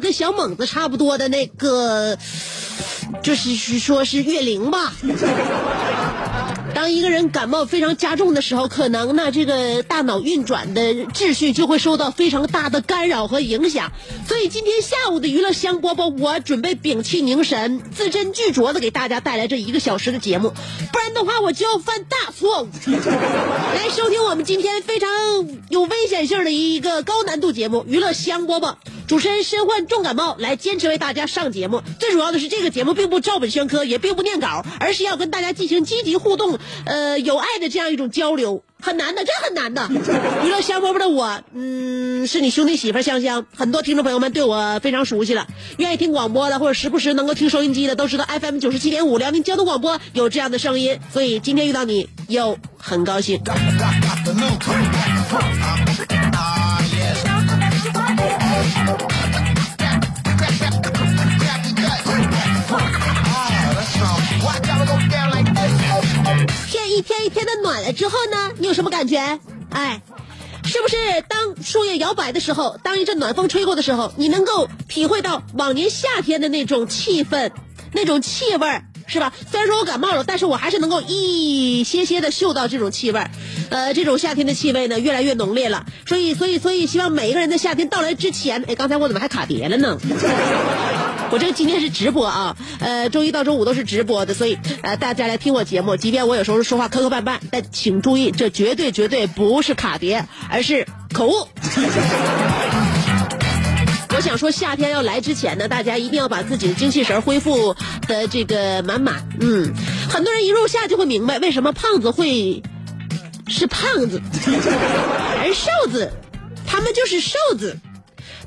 跟小猛子差不多的那个，就是说是月龄吧。当一个人感冒非常加重的时候，可能呢，这个大脑运转的秩序就会受到非常大的干扰和影响。所以今天下午的娱乐香饽饽，我准备屏气凝神，字斟句酌的给大家带来这一个小时的节目，不然的话我就要犯大错误。来收听我们今天非常有危险性的一个高难度节目《娱乐香饽饽》。主持人身患重感冒，来坚持为大家上节目。最主要的是，这个节目并不照本宣科，也并不念稿，而是要跟大家进行积极互动，呃，有爱的这样一种交流，很难的，真很难的。娱乐香饽饽的我，嗯，是你兄弟媳妇香香，很多听众朋友们对我非常熟悉了。愿意听广播的，或者时不时能够听收音机的，都知道 FM 九十七点五辽宁交通广播有这样的声音，所以今天遇到你，又很高兴。天一天一天的暖了之后呢，你有什么感觉？哎，是不是当树叶摇摆的时候，当一阵暖风吹过的时候，你能够体会到往年夏天的那种气氛、那种气味儿，是吧？虽然说我感冒了，但是我还是能够一些些的嗅到这种气味，呃，这种夏天的气味呢越来越浓烈了。所以，所以，所以，希望每一个人在夏天到来之前，哎，刚才我怎么还卡碟了呢？我这个今天是直播啊，呃，周一到周五都是直播的，所以呃，大家来听我节目，即便我有时候说话磕磕绊绊，但请注意，这绝对绝对不是卡碟，而是口误。我想说，夏天要来之前呢，大家一定要把自己的精气神恢复的这个满满。嗯，很多人一入夏就会明白为什么胖子会是胖子，而瘦子他们就是瘦子。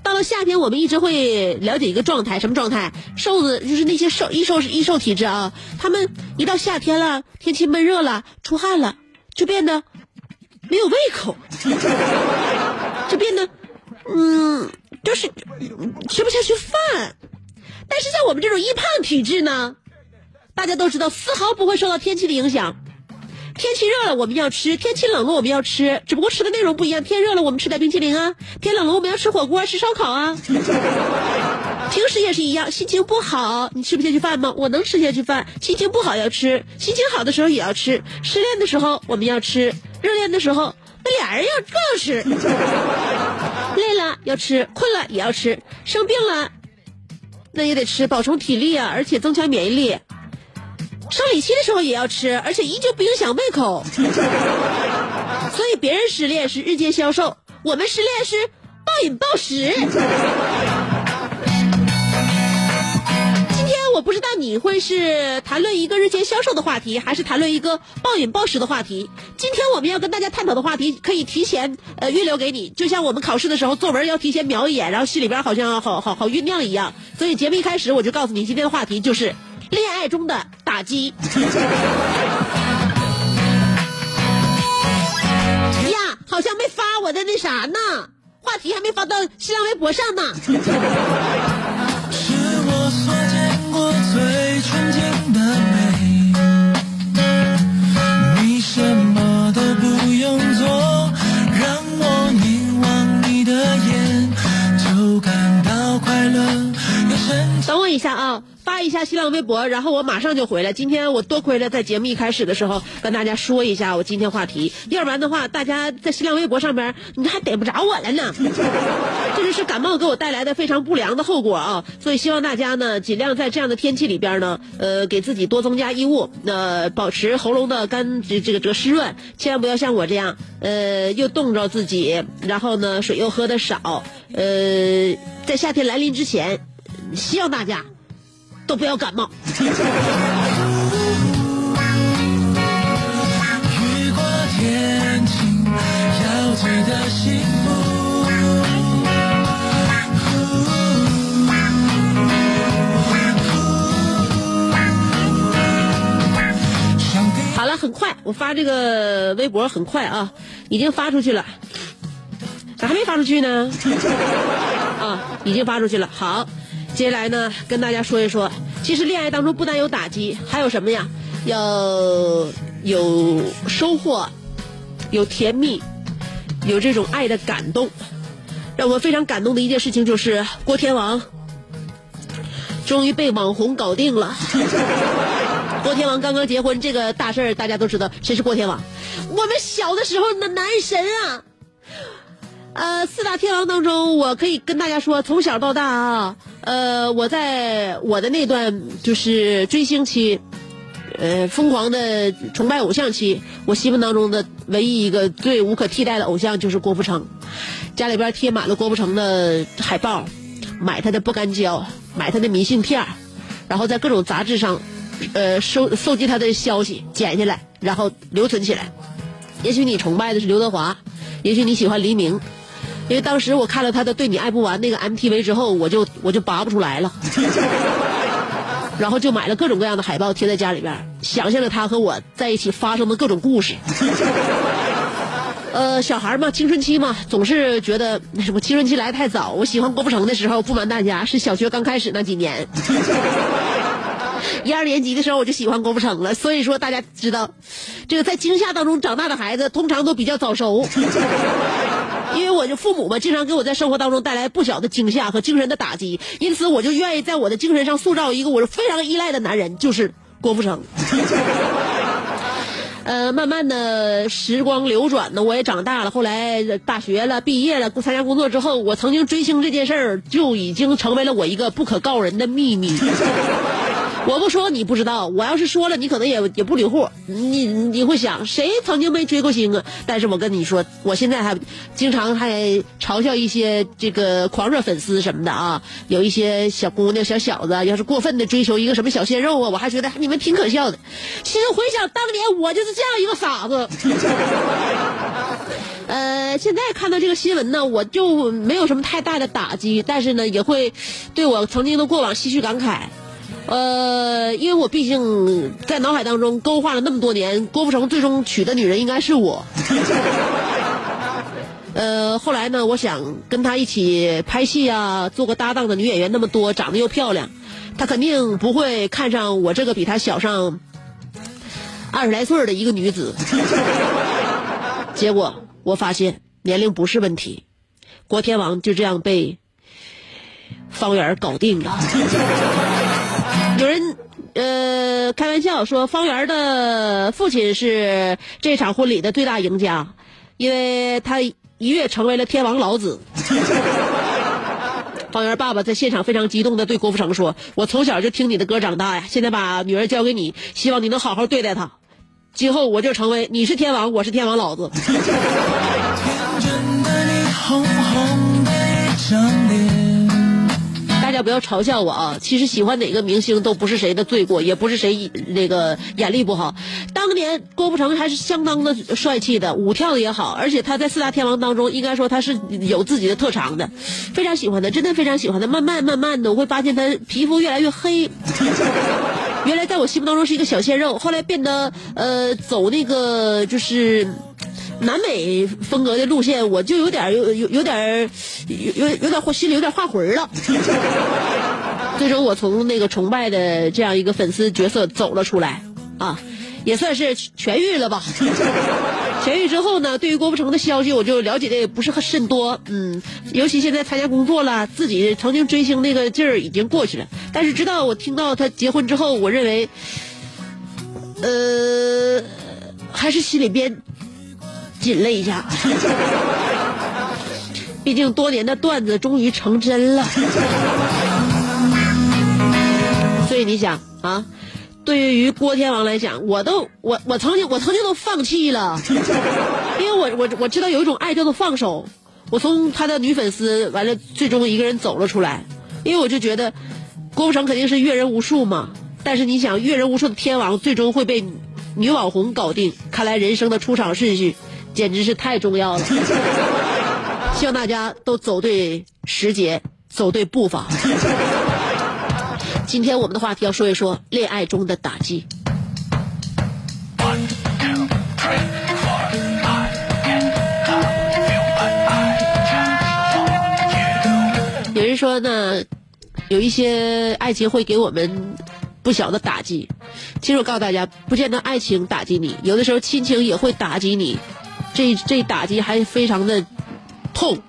到了夏天，我们一直会了解一个状态，什么状态？瘦子就是那些瘦易瘦易瘦体质啊，他们一到夏天了，天气闷热了，出汗了，就变得没有胃口，就变得嗯，就是吃不下去饭。但是像我们这种易胖体质呢，大家都知道，丝毫不会受到天气的影响。天气热了我们要吃，天气冷了我们要吃，只不过吃的内容不一样。天热了我们吃点冰淇淋啊，天冷了我们要吃火锅、吃烧烤啊。平时也是一样，心情不好你吃不下去饭吗？我能吃下去饭。心情不好要吃，心情好的时候也要吃。失恋的时候我们要吃，热恋的时候那俩人要更吃。累了要吃，困了也要吃，生病了那也得吃，保充体力啊，而且增强免疫力。生理期的时候也要吃，而且依旧不影响胃口。所以别人失恋是日渐消瘦，我们失恋是暴饮暴食。我不知道你会是谈论一个日渐消瘦的话题，还是谈论一个暴饮暴食的话题。今天我们要跟大家探讨的话题，可以提前呃预留给你，就像我们考试的时候作文要提前瞄一眼，然后心里边好像好好好酝酿一样。所以节目一开始我就告诉你，今天的话题就是恋爱中的打击。呀，好像没发我的那啥呢，话题还没发到新浪微博上呢。一下啊，发一下新浪微博，然后我马上就回来。今天我多亏了在节目一开始的时候跟大家说一下我今天话题，要不然的话，大家在新浪微博上边你还逮不着我了呢。这就是感冒给我带来的非常不良的后果啊！所以希望大家呢，尽量在这样的天气里边呢，呃，给自己多增加衣物，呃，保持喉咙的干这这个这个湿润，千万不要像我这样，呃，又冻着自己，然后呢，水又喝的少，呃，在夏天来临之前，希望大家都不要感冒。好了，很快，我发这个微博很快啊，已经发出去了，咋还没发出去呢？啊，已经发出去了。好，接下来呢，跟大家说一说，其实恋爱当中不但有打击，还有什么呀？要有收获，有甜蜜，有这种爱的感动。让我非常感动的一件事情就是郭天王终于被网红搞定了。郭天王刚刚结婚这个大事儿，大家都知道谁是郭天王。我们小的时候的男神啊，呃，四大天王当中，我可以跟大家说，从小到大啊，呃，我在我的那段就是追星期，呃，疯狂的崇拜偶像期，我心目当中的唯一一个最无可替代的偶像就是郭富城，家里边贴满了郭富城的海报，买他的不干胶，买他的明信片然后在各种杂志上，呃，收搜集他的消息，剪下来，然后留存起来。也许你崇拜的是刘德华，也许你喜欢黎明，因为当时我看了他的《对你爱不完》那个 MTV 之后，我就我就拔不出来了，然后就买了各种各样的海报贴在家里边，想象着他和我在一起发生的各种故事。呃，小孩嘛，青春期嘛，总是觉得那什么青春期来得太早。我喜欢郭富城的时候，不瞒大家，是小学刚开始那几年。一二年级的时候我就喜欢郭富城了，所以说大家知道，这个在惊吓当中长大的孩子通常都比较早熟，因为我就父母嘛，经常给我在生活当中带来不小的惊吓和精神的打击，因此我就愿意在我的精神上塑造一个我是非常依赖的男人，就是郭富城。呃，慢慢的时光流转呢，我也长大了。后来大学了，毕业了，参加工作之后，我曾经追星这件事儿就已经成为了我一个不可告人的秘密。我不说你不知道，我要是说了，你可能也也不理户。你你会想，谁曾经没追过星啊？但是我跟你说，我现在还经常还嘲笑一些这个狂热粉丝什么的啊，有一些小姑娘、小小子，要是过分的追求一个什么小鲜肉啊，我还觉得你们挺可笑的。其实回想当年，我就是这样一个傻子。呃，现在看到这个新闻呢，我就没有什么太大的打击，但是呢，也会对我曾经的过往唏嘘感慨。呃，因为我毕竟在脑海当中勾画了那么多年，郭富城最终娶的女人应该是我。呃，后来呢，我想跟他一起拍戏啊，做个搭档的女演员那么多，长得又漂亮，他肯定不会看上我这个比他小上二十来岁的一个女子。结果我发现年龄不是问题，郭天王就这样被方圆搞定了。有人呃开玩笑说，方圆的父亲是这场婚礼的最大赢家，因为他一跃成为了天王老子。方圆爸爸在现场非常激动的对郭富城说：“我从小就听你的歌长大呀，现在把女儿交给你，希望你能好好对待她，今后我就成为你是天王，我是天王老子。” 天真的你红红的像你大家不要嘲笑我啊！其实喜欢哪个明星都不是谁的罪过，也不是谁那个眼力不好。当年郭富城还是相当的帅气的，舞跳的也好，而且他在四大天王当中，应该说他是有自己的特长的，非常喜欢他，真的非常喜欢他。慢慢慢慢的，我会发现他皮肤越来越黑。原来在我心目当中是一个小鲜肉，后来变得呃走那个就是南美风格的路线，我就有点有有有点有有点心里有点画魂了。最终我从那个崇拜的这样一个粉丝角色走了出来啊，也算是痊愈了吧。痊愈之后呢，对于郭富城的消息我就了解的也不是很甚多，嗯，尤其现在参加工作了，自己曾经追星那个劲儿已经过去了。但是直到我听到他结婚之后，我认为，呃，还是心里边紧了一下。毕竟多年的段子终于成真了，所以你想啊。对于郭天王来讲，我都我我曾经我曾经都放弃了，因为我我我知道有一种爱叫做放手。我从他的女粉丝完了，最终一个人走了出来，因为我就觉得郭富城肯定是阅人无数嘛。但是你想，阅人无数的天王最终会被女网红搞定，看来人生的出场顺序简直是太重要了。希望大家都走对时节，走对步伐。今天我们的话题要说一说恋爱中的打击。有人说呢，有一些爱情会给我们不小的打击。其实我告诉大家，不见得爱情打击你，有的时候亲情也会打击你。这这打击还非常的痛。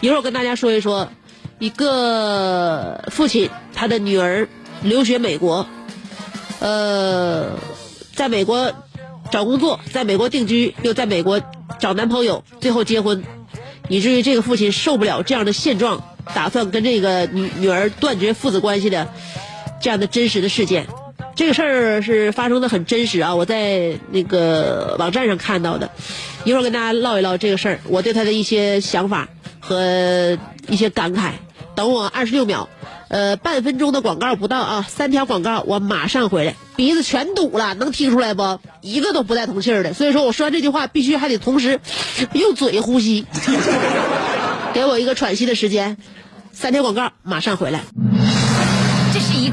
一会儿我跟大家说一说。一个父亲，他的女儿留学美国，呃，在美国找工作，在美国定居，又在美国找男朋友，最后结婚，以至于这个父亲受不了这样的现状，打算跟这个女女儿断绝父子关系的这样的真实的事件。这个事儿是发生的很真实啊，我在那个网站上看到的，一会儿跟大家唠一唠这个事儿，我对他的一些想法和一些感慨。等我二十六秒，呃，半分钟的广告不到啊，三条广告，我马上回来。鼻子全堵了，能听出来不？一个都不带通气儿的。所以说，我说完这句话，必须还得同时用嘴呼吸，给我一个喘息的时间。三条广告，马上回来。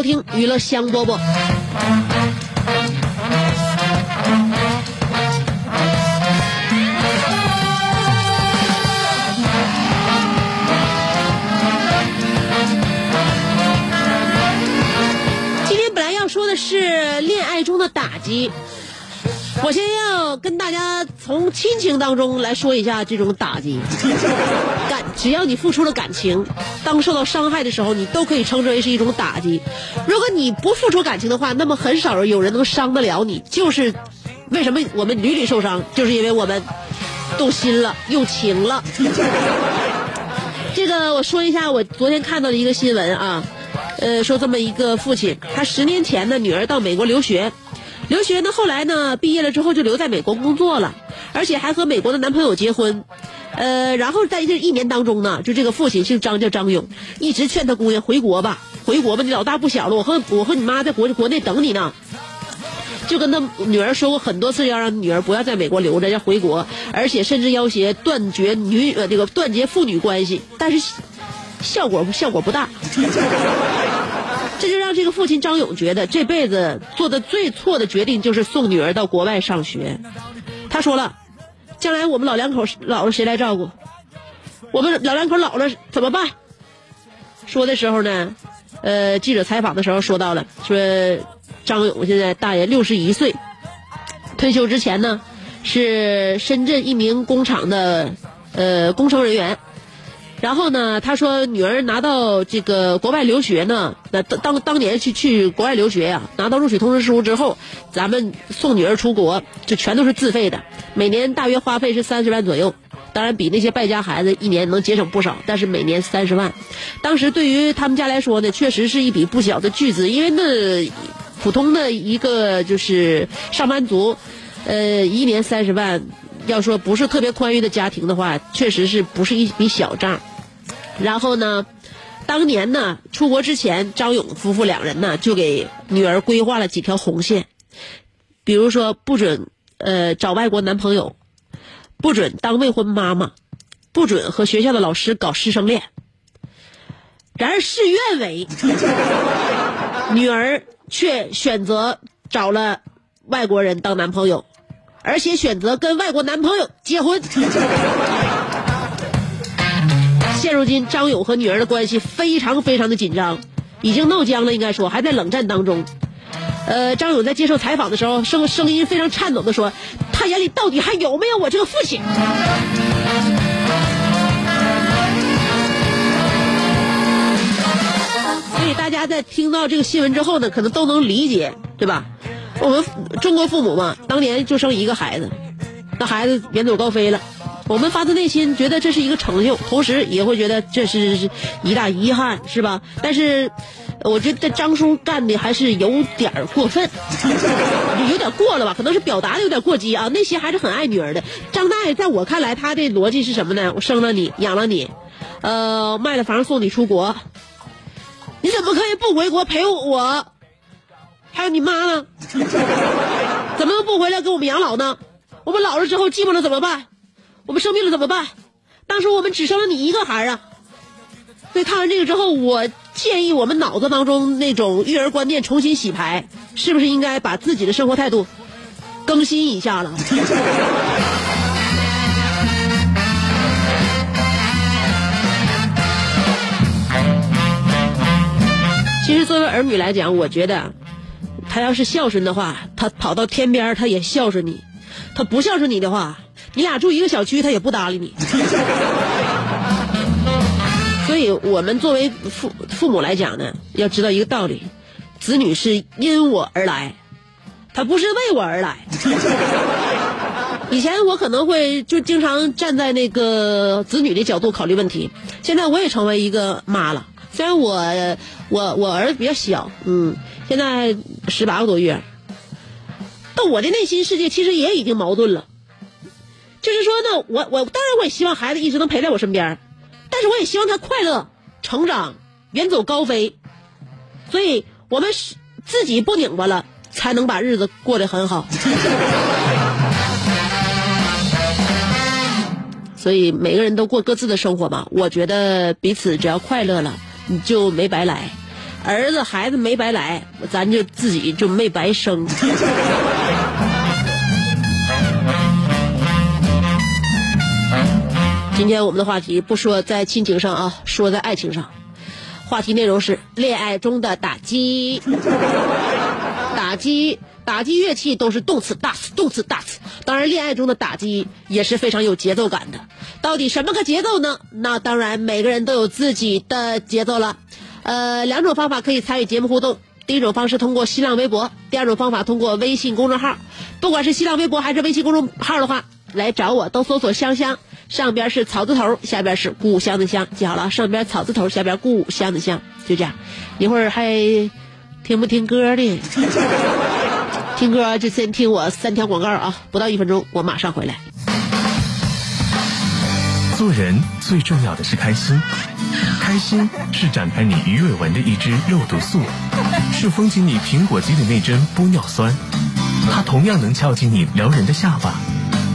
收听娱乐香饽饽。今天本来要说的是恋爱中的打击。我先要跟大家从亲情当中来说一下这种打击。感，只要你付出了感情，当受到伤害的时候，你都可以称之为是一种打击。如果你不付出感情的话，那么很少有人能伤得了你。就是为什么我们屡屡受伤，就是因为我们动心了，用情了。这个我说一下，我昨天看到的一个新闻啊，呃，说这么一个父亲，他十年前的女儿到美国留学。留学呢，后来呢，毕业了之后就留在美国工作了，而且还和美国的男朋友结婚，呃，然后在这一年当中呢，就这个父亲姓张，叫张勇，一直劝他姑娘回国吧，回国吧，你老大不小了，我和我和你妈在国国内等你呢，就跟他女儿说过很多次，要让女儿不要在美国留着，要回国，而且甚至要挟断绝女呃这个断绝父女关系，但是效果效果不大。这就让这个父亲张勇觉得这辈子做的最错的决定就是送女儿到国外上学。他说了，将来我们老两口老了谁来照顾？我们老两口老了怎么办？说的时候呢，呃，记者采访的时候说到了，说张勇现在大爷六十一岁，退休之前呢是深圳一名工厂的呃工程人员。然后呢，他说女儿拿到这个国外留学呢，那当当当年去去国外留学呀、拿到录取通知书之后，咱们送女儿出国，就全都是自费的，每年大约花费是三十万左右。当然比那些败家孩子一年能节省不少，但是每年三十万，当时对于他们家来说呢，确实是一笔不小的巨资，因为那普通的一个就是上班族，呃，一年三十万，要说不是特别宽裕的家庭的话，确实是不是一笔小账。然后呢，当年呢出国之前，张勇夫妇两人呢就给女儿规划了几条红线，比如说不准呃找外国男朋友，不准当未婚妈妈，不准和学校的老师搞师生恋。然而事与愿违，女儿却选择找了外国人当男朋友，而且选择跟外国男朋友结婚。现如今，张勇和女儿的关系非常非常的紧张，已经闹僵了，应该说还在冷战当中。呃，张勇在接受采访的时候，声声音非常颤抖的说：“他眼里到底还有没有我这个父亲？”所以大家在听到这个新闻之后呢，可能都能理解，对吧？我们中国父母嘛，当年就生一个孩子，那孩子远走高飞了。我们发自内心觉得这是一个成就，同时也会觉得这是一大遗憾，是吧？但是，我觉得张叔干的还是有点过分，有点过了吧？可能是表达的有点过激啊。内心还是很爱女儿的。张大爷在我看来，他的逻辑是什么呢？我生了你，养了你，呃，卖了房送你出国，你怎么可以不回国陪我？还有你妈呢？怎么能不回来给我们养老呢？我们老了之后寂寞了怎么办？我们生病了怎么办？当时我们只生了你一个孩儿啊！所以看完这个之后，我建议我们脑子当中那种育儿观念重新洗牌，是不是应该把自己的生活态度更新一下了？其实作为儿女来讲，我觉得他要是孝顺的话，他跑到天边他也孝顺你；他不孝顺你的话，你俩住一个小区，他也不搭理你。所以我们作为父父母来讲呢，要知道一个道理：子女是因我而来，他不是为我而来。以前我可能会就经常站在那个子女的角度考虑问题，现在我也成为一个妈了。虽然我我我儿子比较小，嗯，现在十八个多月，但我的内心世界其实也已经矛盾了。就是说呢，我我当然我也希望孩子一直能陪在我身边，但是我也希望他快乐成长，远走高飞。所以我们自己不拧巴了，才能把日子过得很好。所以每个人都过各自的生活吧。我觉得彼此只要快乐了，你就没白来。儿子孩子没白来，咱就自己就没白生。今天我们的话题不说在亲情上啊，说在爱情上。话题内容是恋爱中的打击，打击，打击乐器都是动词大词，动词大词。当然，恋爱中的打击也是非常有节奏感的。到底什么个节奏呢？那当然，每个人都有自己的节奏了。呃，两种方法可以参与节目互动。第一种方式通过新浪微博，第二种方法通过微信公众号。不管是新浪微博还是微信公众号的话，来找我都搜索“香香”，上边是草字头，下边是故乡的乡，记好了，上边草字头，下边故乡的乡，就这样。一会儿还听不听歌的？听歌就先听我三条广告啊，不到一分钟，我马上回来。做人最重要的是开心，开心是展开你鱼尾纹的一支肉毒素，是封紧你苹果肌的那针玻尿酸，它同样能翘起你撩人的下巴，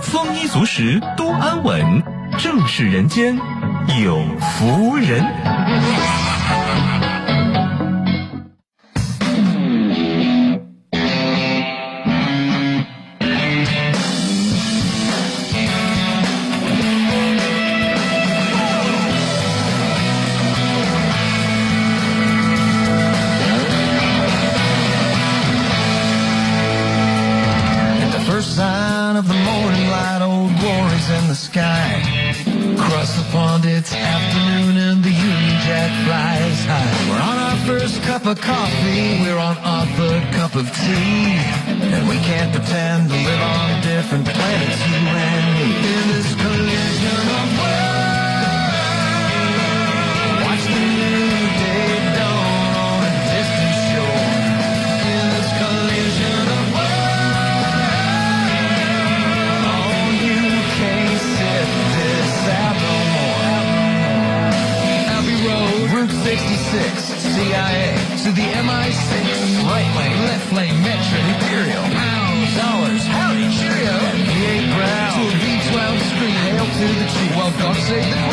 丰衣足食，多安稳，正是人间有福人。Lane, Metro, Imperial, pounds, dollars, howdy, cheerio, V8 Brown, to a V12 screen, hail to the chief, well, God save the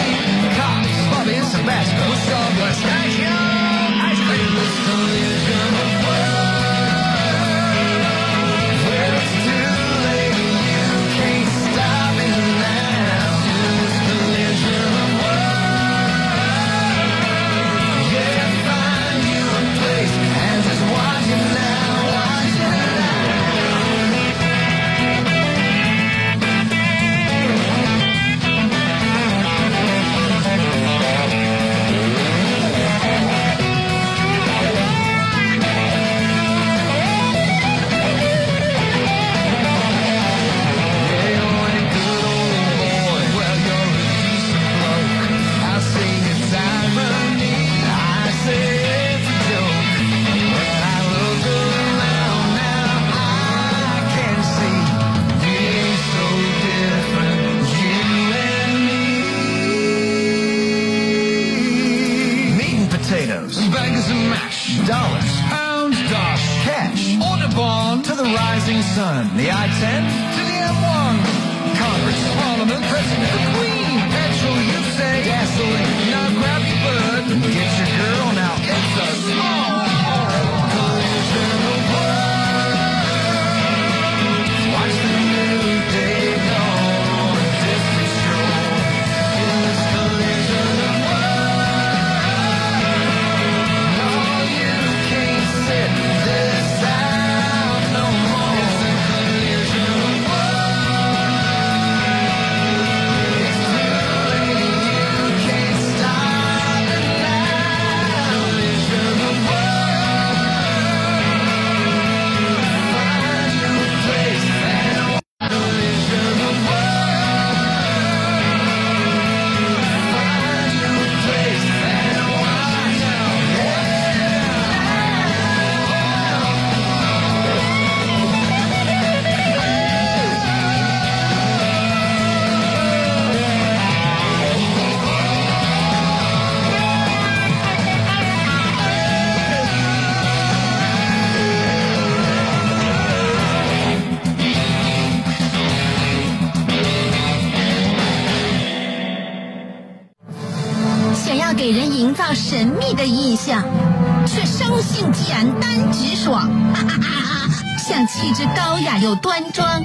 端庄，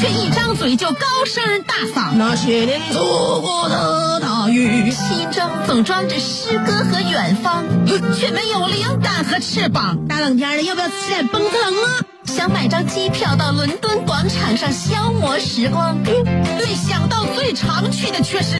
却一张嘴就高声大嗓。那些年错过的大雨，心中总装着诗歌和远方，却没有灵感和翅膀。大冷天的，要不要吃点蹦特冷啊？想买张机票到伦敦广场上消磨时光，对，想到最常去的却是。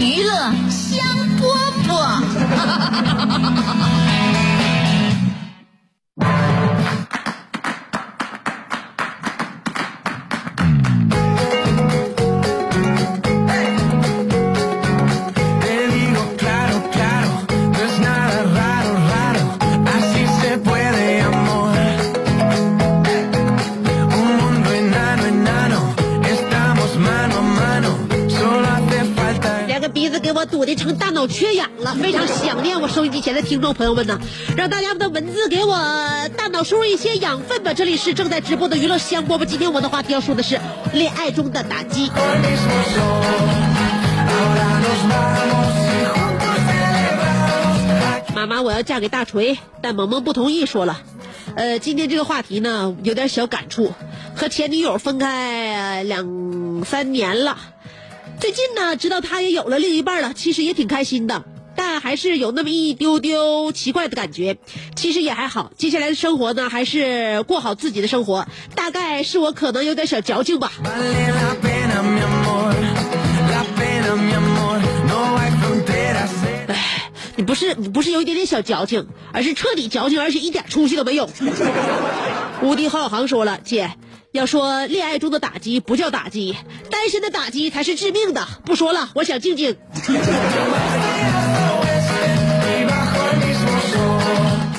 娱乐香饽饽。以前的听众朋友们呢，让大家的文字给我大脑输入一些养分吧。这里是正在直播的娱乐香饽饽，今天我的话题要说的是恋爱中的打击。妈妈，我要嫁给大锤，但萌萌不同意，说了，呃，今天这个话题呢有点小感触，和前女友分开两三年了。最近呢，知道他也有了另一半了，其实也挺开心的，但还是有那么一丢丢奇怪的感觉。其实也还好，接下来的生活呢，还是过好自己的生活。大概是我可能有点小矫情吧。哎，你不是你不是有一点点小矫情，而是彻底矫情，而且一点出息都没有。无敌浩航说了，姐。要说恋爱中的打击不叫打击，单身的打击才是致命的。不说了，我想静静。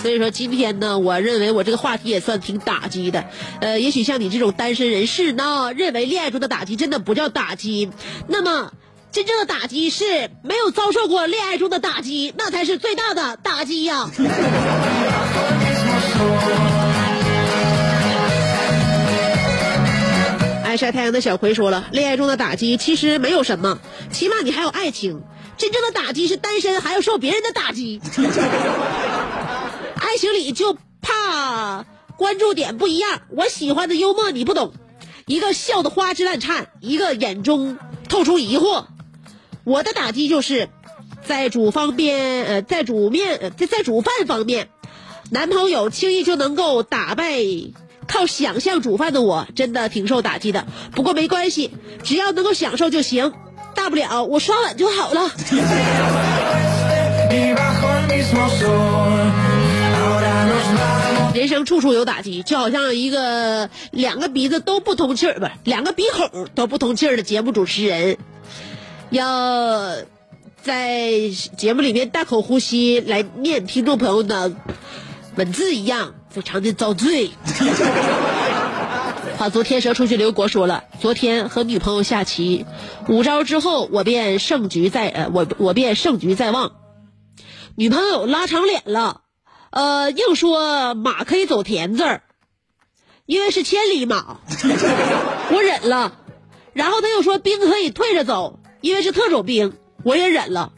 所以说今天呢，我认为我这个话题也算挺打击的。呃，也许像你这种单身人士呢，认为恋爱中的打击真的不叫打击，那么真正的打击是没有遭受过恋爱中的打击，那才是最大的打击呀。爱晒太阳的小葵说了：“恋爱中的打击其实没有什么，起码你还有爱情。真正的打击是单身还要受别人的打击。爱情里就怕关注点不一样。我喜欢的幽默你不懂，一个笑得花枝乱颤，一个眼中透出疑惑。我的打击就是在煮方便，呃，在煮面，在在煮饭方面，男朋友轻易就能够打败。”靠想象煮饭的我真的挺受打击的，不过没关系，只要能够享受就行，大不了我刷碗就好了。人生处处有打击，就好像一个两个鼻子都不通气儿，不是两个鼻孔都不通气儿的节目主持人，要在节目里面大口呼吸来念听众朋友的文字一样。非常的遭罪。话昨天蛇出去刘国说了，昨天和女朋友下棋，五招之后我便胜局在呃我我便胜局在望，女朋友拉长脸了，呃硬说马可以走田字儿，因为是千里马，我忍了，然后他又说兵可以退着走，因为是特种兵，我也忍了，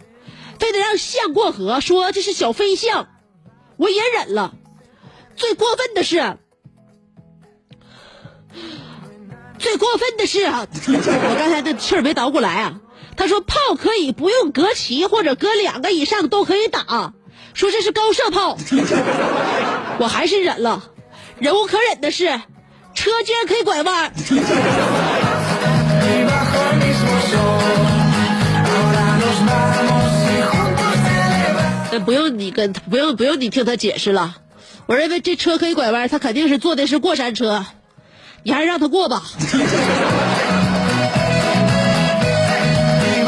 非得让象过河，说这是小飞象，我也忍了。最过分的是，最过分的是啊！我刚才这气儿没倒过来啊。他说炮可以不用隔齐或者隔两个以上都可以打，说这是高射炮。我还是忍了。忍无可忍的是，车竟然可以拐弯。那不用你跟不用不用你听他解释了。我认为这车可以拐弯，他肯定是坐的是过山车，你还是让他过吧。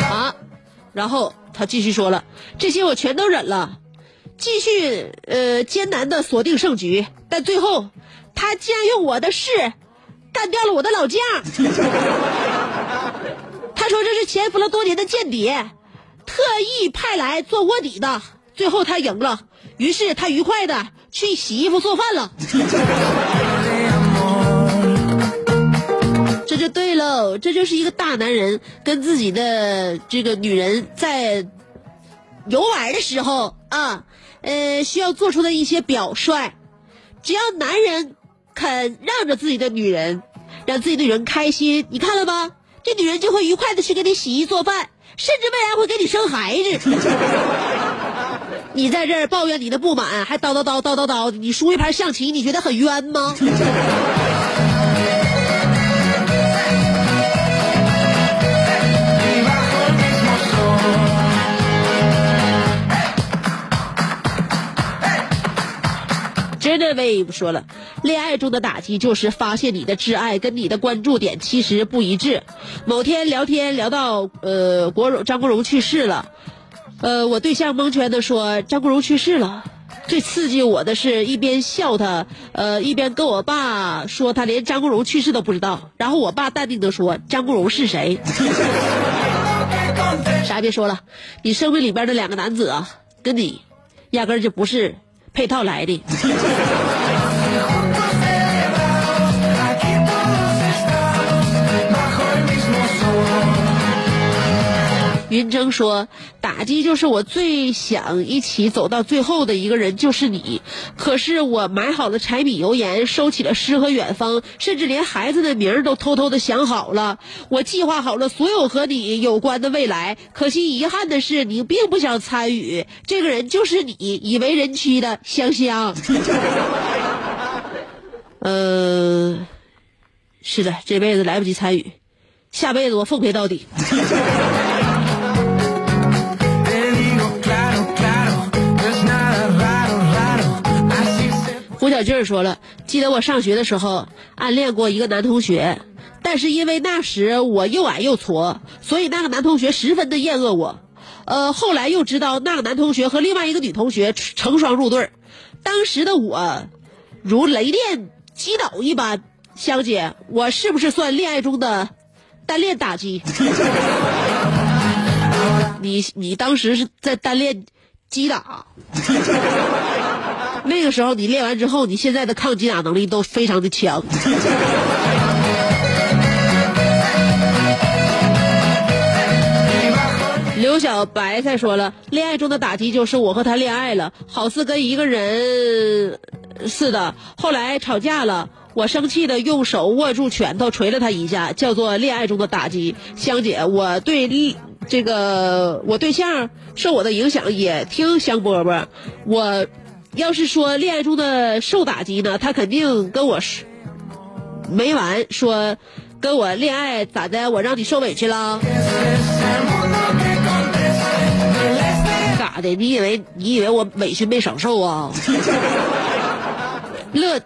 啊，然后他继续说了，这些我全都忍了，继续呃艰难的锁定胜局，但最后他竟然用我的事干掉了我的老将。他说这是潜伏了多年的间谍，特意派来做卧底的，最后他赢了，于是他愉快的。去洗衣服做饭了，这就对喽，这就是一个大男人跟自己的这个女人在游玩的时候啊，呃，需要做出的一些表率。只要男人肯让着自己的女人，让自己的女人开心，你看了吧？这女人就会愉快的去给你洗衣做饭，甚至未来会给你生孩子。你在这儿抱怨你的不满，还叨叨叨叨叨叨，你输一盘象棋，你觉得很冤吗？真的 Wave 说了，恋爱中的打击就是发现你的挚爱跟你的关注点其实不一致。某天聊天聊到呃国荣张国荣去世了，呃我对象蒙圈的说张国荣去世了。最刺激我的是一边笑他，呃一边跟我爸说他连张国荣去世都不知道。然后我爸淡定的说张国荣是谁？啥也别说了，你生命里边的两个男子啊，跟你压根就不是配套来的。云峥说：“打击就是我最想一起走到最后的一个人就是你，可是我买好了柴米油盐，收起了诗和远方，甚至连孩子的名儿都偷偷的想好了。我计划好了所有和你有关的未来，可惜遗憾的是你并不想参与。这个人就是你，已为人妻的香香。呃，是的，这辈子来不及参与，下辈子我奉陪到底。”胡小俊说了，记得我上学的时候暗恋过一个男同学，但是因为那时我又矮又矬，所以那个男同学十分的厌恶我。呃，后来又知道那个男同学和另外一个女同学成双入对当时的我如雷电击倒一般。香姐，我是不是算恋爱中的单恋打击？你你当时是在单恋击打？那个时候你练完之后，你现在的抗击打能力都非常的强。刘小白再说了，恋爱中的打击就是我和他恋爱了，好似跟一个人似的。后来吵架了，我生气的用手握住拳头捶了他一下，叫做恋爱中的打击。香姐，我对立这个我对象受我的影响也听香饽饽，我要是说恋爱中的受打击呢，他肯定跟我说没完，说跟我恋爱咋的？我让你受委屈了？咋的？你以为你以为我委屈没少受啊？乐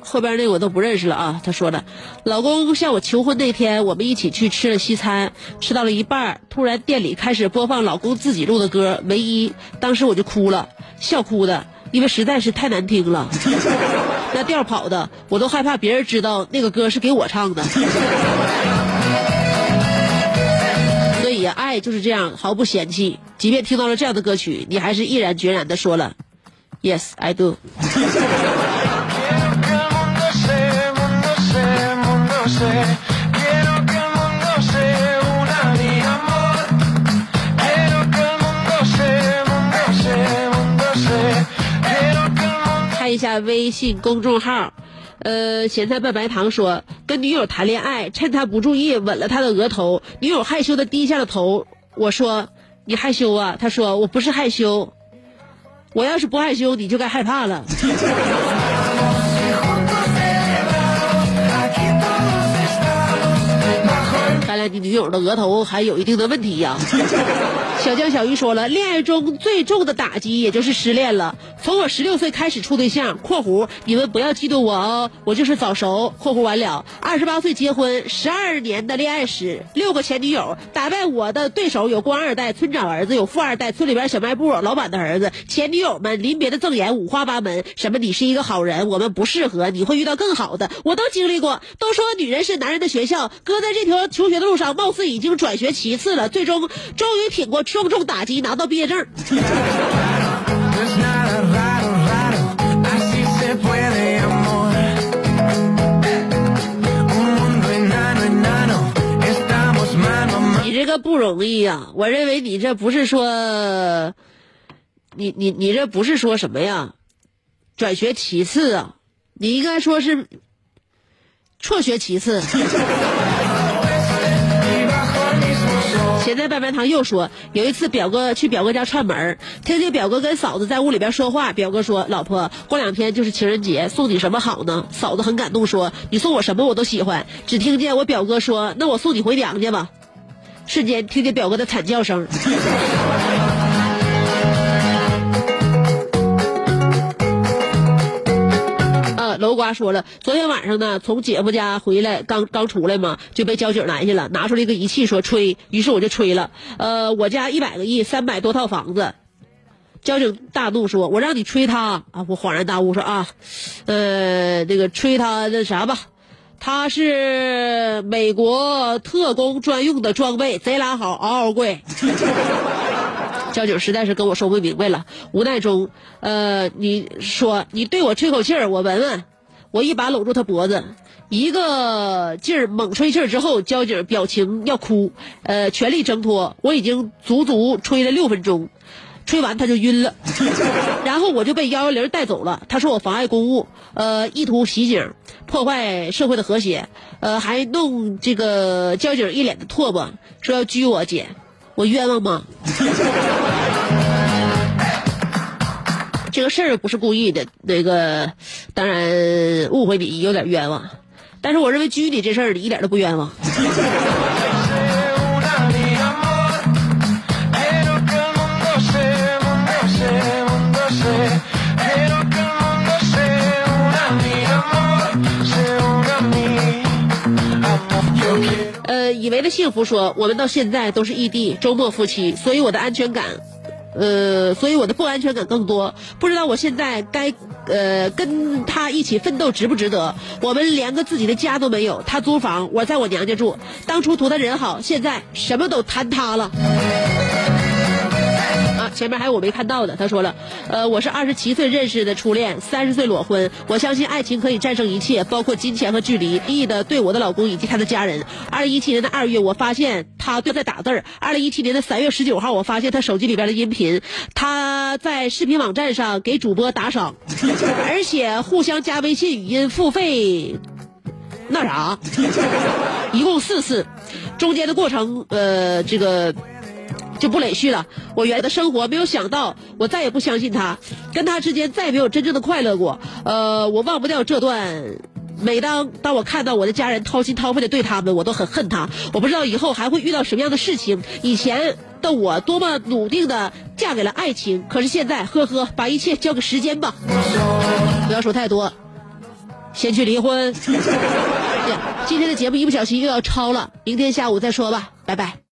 后边那个我都不认识了啊。他说的，老公向我求婚那天，我们一起去吃了西餐，吃到了一半，突然店里开始播放老公自己录的歌《唯一》，当时我就哭了，笑哭的，因为实在是太难听了。那调跑的，我都害怕别人知道那个歌是给我唱的。所以爱就是这样，毫不嫌弃。即便听到了这样的歌曲，你还是毅然决然的说了，Yes I do。下微信公众号，呃，咸菜拌白糖说，跟女友谈恋爱，趁她不注意吻了她的额头，女友害羞的低下了头。我说你害羞啊？他说我不是害羞，我要是不害羞，你就该害怕了。看来你女友的额头还有一定的问题呀、小江小鱼说了，恋爱中最重的打击也就是失恋了。从我十六岁开始处对象（括弧你们不要嫉妒我哦，我就是早熟）（括弧完了）。二十八岁结婚，十二年的恋爱史，六个前女友，打败我的对手有官二代、村长儿子，有富二代、村里边小卖部老板的儿子。前女友们临别的赠言五花八门，什么你是一个好人，我们不适合，你会遇到更好的，我都经历过。都说女人是男人的学校，哥在这条求学的路上，貌似已经转学七次了，最终终于挺过重重打击，拿到毕业证。你这个不容易呀、我认为你这不是说你你你这不是说什么呀？转学其次啊，你应该说是辍学其次。现在半半堂又说，有一次表哥去表哥家串门，听见表哥跟嫂子在屋里边说话。表哥说：“老婆，过两天就是情人节，送你什么好呢？”嫂子很感动说：“你送我什么我都喜欢。”只听见我表哥说：“那我送你回娘家吧。”瞬间听见表哥的惨叫声。楼瓜说了，昨天晚上呢，从姐夫家回来，刚刚出来嘛，就被交警拦下了，拿出来一个仪器说吹，于是我就吹了。呃，我家一百个亿，三百多套房子。交警大怒说：“我让你吹他啊！”我恍然大悟说：“啊，呃，这个吹他那啥吧，他是美国特工专用的装备，贼拉好，嗷嗷贵。”交警实在是跟我说不明白了，无奈中，呃，你说你对我吹口气儿，我闻闻。我一把搂住他脖子，一个劲儿猛吹气儿之后，交警表情要哭，呃，全力挣脱。我已经足足吹了六分钟，吹完他就晕了，然后我就被幺幺零带走了。他说我妨碍公务，呃，意图袭警，破坏社会的和谐，呃，还弄这个交警一脸的唾沫，说要拘我姐，我冤枉吗？这个事儿不是故意的，那个当然误会你有点冤枉，但是我认为拘你这事儿你一点都不冤枉。呃，以为的幸福说，我们到现在都是异地，周末夫妻，所以我的安全感，呃，所以我的不安全感更多。不知道我现在该，呃，跟他一起奋斗值不值得？我们连个自己的家都没有，他租房，我在我娘家住。当初图他人好，现在什么都坍塌了。前面还有我没看到的，他说了，呃，我是二十七岁认识的初恋，三十岁裸婚。我相信爱情可以战胜一切，包括金钱和距离。意的对我的老公以及他的家人。二零一七年的二月，我发现他对在打字儿。二零一七年的三月十九号，我发现他手机里边的音频，他在视频网站上给主播打赏，而且互相加微信语音付费。那啥，一共四次，中间的过程，呃，这个。就不累续了。我原来的生活没有想到，我再也不相信他，跟他之间再也没有真正的快乐过。呃，我忘不掉这段。每当当我看到我的家人掏心掏肺的对他们，我都很恨他。我不知道以后还会遇到什么样的事情。以前的我多么笃定的嫁给了爱情，可是现在，呵呵，把一切交给时间吧。不要说太多，先去离婚。今天的节目一不小心又要超了，明天下午再说吧，拜拜。